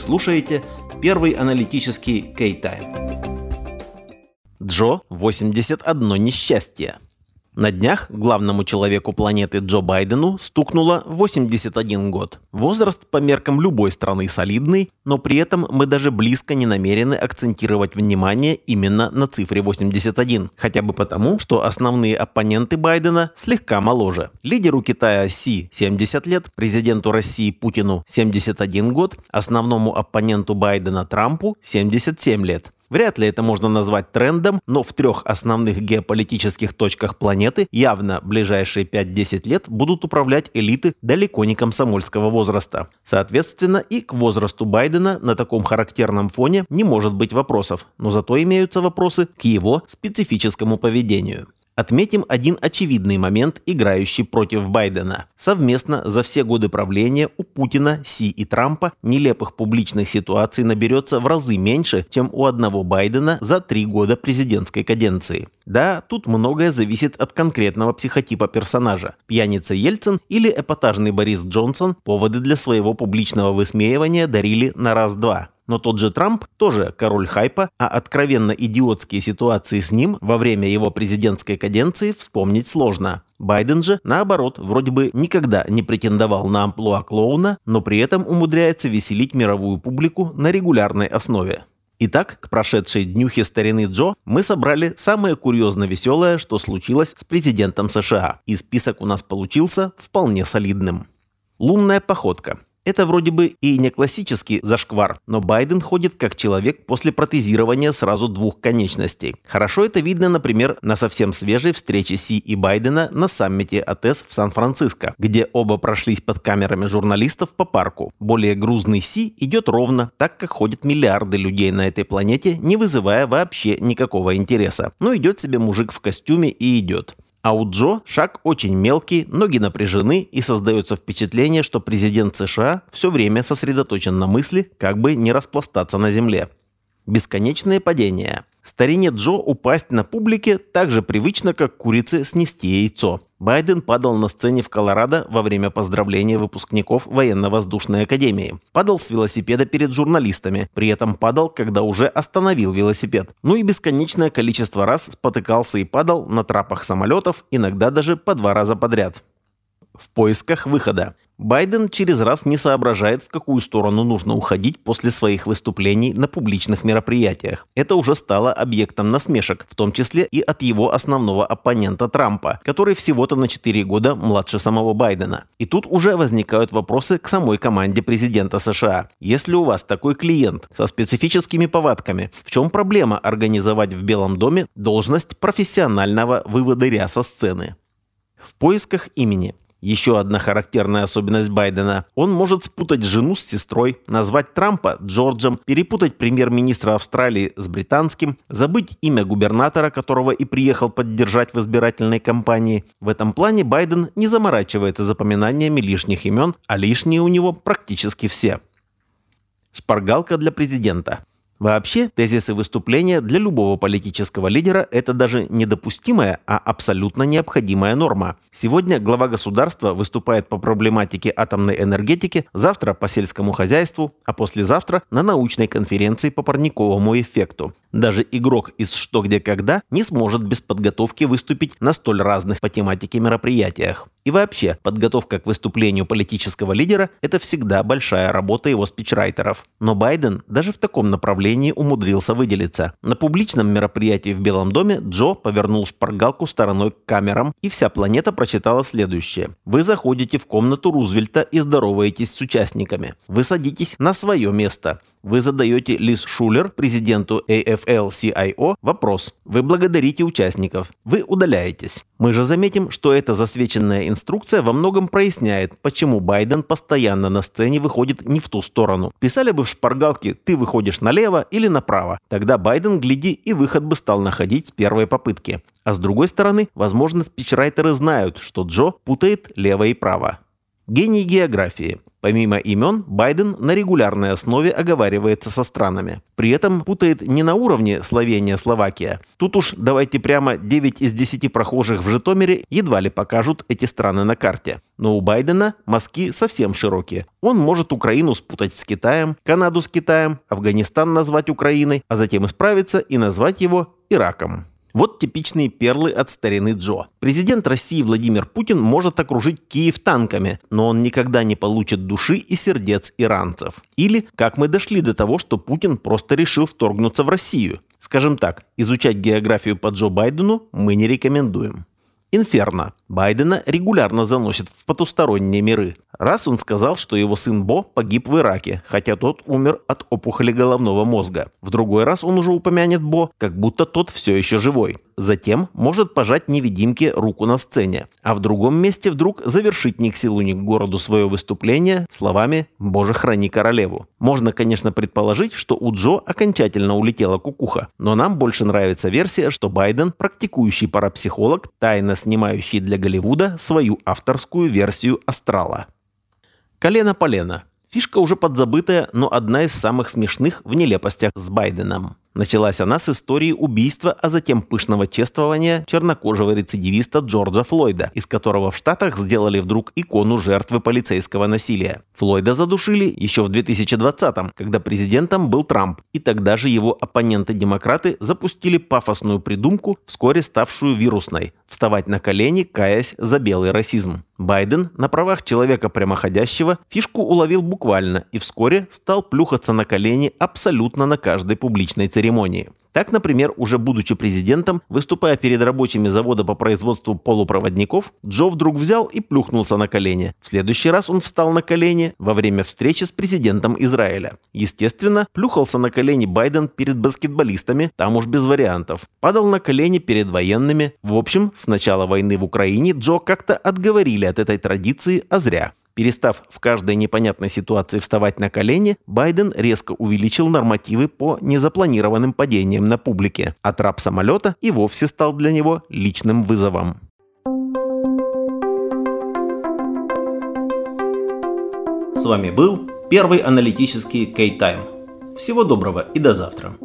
слушаете первый аналитический K-Time. Джо 81 несчастье. На днях главному человеку планеты Джо Байдену стукнуло 81 год. Возраст по меркам любой страны солидный, но при этом мы даже близко не намерены акцентировать внимание именно на цифре 81. Хотя бы потому, что основные оппоненты Байдена слегка моложе. Лидеру Китая Си 70 лет, президенту России Путину 71 год, основному оппоненту Байдена Трампу 77 лет. Вряд ли это можно назвать трендом, но в трех основных геополитических точках планеты явно ближайшие 5-10 лет будут управлять элиты далеко не комсомольского возраста. Соответственно, и к возрасту Байдена на таком характерном фоне не может быть вопросов, но зато имеются вопросы к его специфическому поведению. Отметим один очевидный момент, играющий против Байдена. Совместно за все годы правления у Путина, Си и Трампа нелепых публичных ситуаций наберется в разы меньше, чем у одного Байдена за три года президентской каденции. Да, тут многое зависит от конкретного психотипа персонажа. Пьяница Ельцин или эпатажный Борис Джонсон поводы для своего публичного высмеивания дарили на раз-два. Но тот же Трамп тоже король хайпа, а откровенно идиотские ситуации с ним во время его президентской каденции вспомнить сложно. Байден же, наоборот, вроде бы никогда не претендовал на амплуа клоуна, но при этом умудряется веселить мировую публику на регулярной основе. Итак, к прошедшей днюхе старины Джо мы собрали самое курьезно веселое, что случилось с президентом США. И список у нас получился вполне солидным. Лунная походка. Это вроде бы и не классический зашквар, но Байден ходит как человек после протезирования сразу двух конечностей. Хорошо это видно, например, на совсем свежей встрече Си и Байдена на саммите АТЭС в Сан-Франциско, где оба прошлись под камерами журналистов по парку. Более грузный Си идет ровно, так как ходят миллиарды людей на этой планете, не вызывая вообще никакого интереса. Но идет себе мужик в костюме и идет. А у Джо шаг очень мелкий, ноги напряжены и создается впечатление, что президент США все время сосредоточен на мысли, как бы не распластаться на земле. Бесконечные падения. Старине Джо упасть на публике так же привычно, как курице снести яйцо. Байден падал на сцене в Колорадо во время поздравления выпускников военно-воздушной академии. Падал с велосипеда перед журналистами, при этом падал, когда уже остановил велосипед. Ну и бесконечное количество раз спотыкался и падал на трапах самолетов, иногда даже по два раза подряд. В поисках выхода. Байден через раз не соображает, в какую сторону нужно уходить после своих выступлений на публичных мероприятиях. Это уже стало объектом насмешек, в том числе и от его основного оппонента Трампа, который всего-то на 4 года младше самого Байдена. И тут уже возникают вопросы к самой команде президента США. Если у вас такой клиент со специфическими повадками, в чем проблема организовать в Белом доме должность профессионального выводыря со сцены? В поисках имени. Еще одна характерная особенность Байдена. Он может спутать жену с сестрой, назвать Трампа Джорджем, перепутать премьер-министра Австралии с британским, забыть имя губернатора, которого и приехал поддержать в избирательной кампании. В этом плане Байден не заморачивается запоминаниями лишних имен, а лишние у него практически все. Шпаргалка для президента. Вообще, тезисы выступления для любого политического лидера – это даже недопустимая, а абсолютно необходимая норма. Сегодня глава государства выступает по проблематике атомной энергетики, завтра по сельскому хозяйству, а послезавтра на научной конференции по парниковому эффекту. Даже игрок из «Что, где, когда» не сможет без подготовки выступить на столь разных по тематике мероприятиях. И вообще, подготовка к выступлению политического лидера – это всегда большая работа его спичрайтеров. Но Байден даже в таком направлении умудрился выделиться. На публичном мероприятии в Белом доме Джо повернул шпаргалку стороной к камерам, и вся планета прочитала следующее. Вы заходите в комнату Рузвельта и здороваетесь с участниками. Вы садитесь на свое место. Вы задаете Лиз Шулер, президенту AFL-CIO, вопрос. Вы благодарите участников. Вы удаляетесь. Мы же заметим, что эта засвеченная инструкция во многом проясняет, почему Байден постоянно на сцене выходит не в ту сторону. Писали бы в шпаргалке «ты выходишь налево или направо». Тогда Байден, гляди, и выход бы стал находить с первой попытки. А с другой стороны, возможно, спичрайтеры знают, что Джо путает лево и право. Гений географии. Помимо имен, Байден на регулярной основе оговаривается со странами. При этом путает не на уровне Словения-Словакия. Тут уж давайте прямо 9 из 10 прохожих в Житомире едва ли покажут эти страны на карте. Но у Байдена мазки совсем широкие. Он может Украину спутать с Китаем, Канаду с Китаем, Афганистан назвать Украиной, а затем исправиться и назвать его Ираком. Вот типичные перлы от старины Джо. Президент России Владимир Путин может окружить Киев танками, но он никогда не получит души и сердец иранцев. Или как мы дошли до того, что Путин просто решил вторгнуться в Россию. Скажем так, изучать географию по Джо Байдену мы не рекомендуем. Инферно. Байдена регулярно заносит в потусторонние миры. Раз он сказал, что его сын Бо погиб в Ираке, хотя тот умер от опухоли головного мозга. В другой раз он уже упомянет Бо, как будто тот все еще живой. Затем может пожать невидимке руку на сцене. А в другом месте вдруг завершить ни к к городу свое выступление словами «Боже, храни королеву». Можно, конечно, предположить, что у Джо окончательно улетела кукуха. Но нам больше нравится версия, что Байден, практикующий парапсихолог, тайно снимающий для Голливуда свою авторскую версию «Астрала». Колено-полено. Фишка уже подзабытая, но одна из самых смешных в нелепостях с Байденом. Началась она с истории убийства, а затем пышного чествования чернокожего рецидивиста Джорджа Флойда, из которого в Штатах сделали вдруг икону жертвы полицейского насилия. Флойда задушили еще в 2020-м, когда президентом был Трамп, и тогда же его оппоненты-демократы запустили пафосную придумку, вскоре ставшую вирусной – вставать на колени, каясь за белый расизм. Байден на правах человека прямоходящего фишку уловил буквально и вскоре стал плюхаться на колени абсолютно на каждой публичной церемонии. Так, например, уже будучи президентом, выступая перед рабочими завода по производству полупроводников, Джо вдруг взял и плюхнулся на колени. В следующий раз он встал на колени во время встречи с президентом Израиля. Естественно, плюхался на колени Байден перед баскетболистами, там уж без вариантов. Падал на колени перед военными. В общем, с начала войны в Украине Джо как-то отговорили от этой традиции, а зря. Перестав в каждой непонятной ситуации вставать на колени, Байден резко увеличил нормативы по незапланированным падениям на публике, а трап самолета и вовсе стал для него личным вызовом. С вами был первый аналитический K-Time. Всего доброго и до завтра.